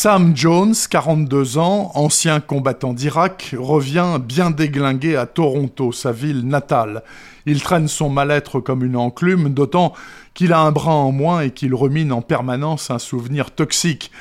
Sam Jones, 42 ans, ancien combattant d'Irak, revient bien déglingué à Toronto, sa ville natale. Il traîne son mal-être comme une enclume, d'autant qu'il a un bras en moins et qu'il remine en permanence un souvenir toxique.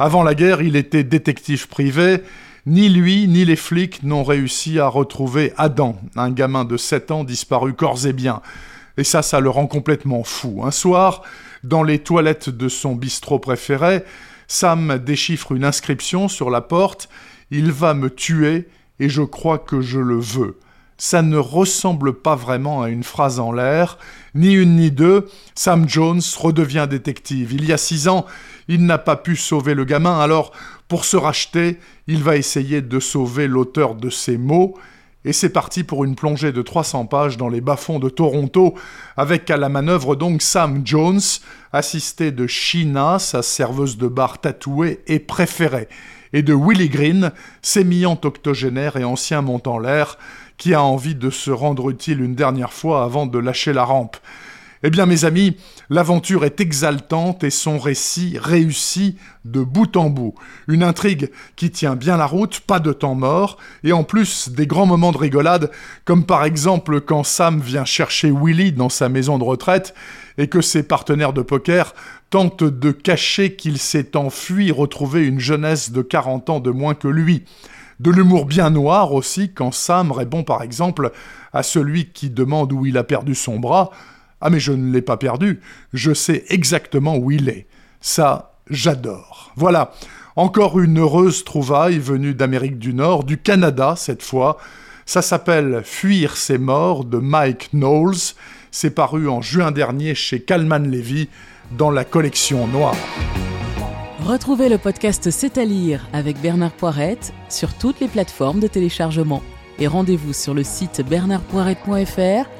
Avant la guerre, il était détective privé. Ni lui, ni les flics n'ont réussi à retrouver Adam, un gamin de 7 ans disparu corps et bien. Et ça, ça le rend complètement fou. Un soir, dans les toilettes de son bistrot préféré, Sam déchiffre une inscription sur la porte Il va me tuer et je crois que je le veux. Ça ne ressemble pas vraiment à une phrase en l'air, ni une ni deux. Sam Jones redevient détective. Il y a six ans, il n'a pas pu sauver le gamin, alors pour se racheter, il va essayer de sauver l'auteur de ces mots. Et c'est parti pour une plongée de 300 pages dans les bas-fonds de Toronto, avec à la manœuvre donc Sam Jones, assisté de Sheena, sa serveuse de bar tatouée et préférée, et de Willie Green, sémillant octogénaire et ancien montant l'air, qui a envie de se rendre utile une dernière fois avant de lâcher la rampe. Eh bien mes amis, l'aventure est exaltante et son récit réussit de bout en bout. Une intrigue qui tient bien la route, pas de temps mort, et en plus des grands moments de rigolade, comme par exemple quand Sam vient chercher Willy dans sa maison de retraite et que ses partenaires de poker tentent de cacher qu'il s'est enfui retrouver une jeunesse de 40 ans de moins que lui. De l'humour bien noir aussi quand Sam répond par exemple à celui qui demande où il a perdu son bras ah mais je ne l'ai pas perdu, je sais exactement où il est. Ça, j'adore. Voilà, encore une heureuse trouvaille venue d'Amérique du Nord, du Canada cette fois. Ça s'appelle Fuir ses morts de Mike Knowles. C'est paru en juin dernier chez Calman Levy dans la collection Noire. Retrouvez le podcast C'est à lire avec Bernard Poirette sur toutes les plateformes de téléchargement. Et rendez-vous sur le site bernardpoirette.fr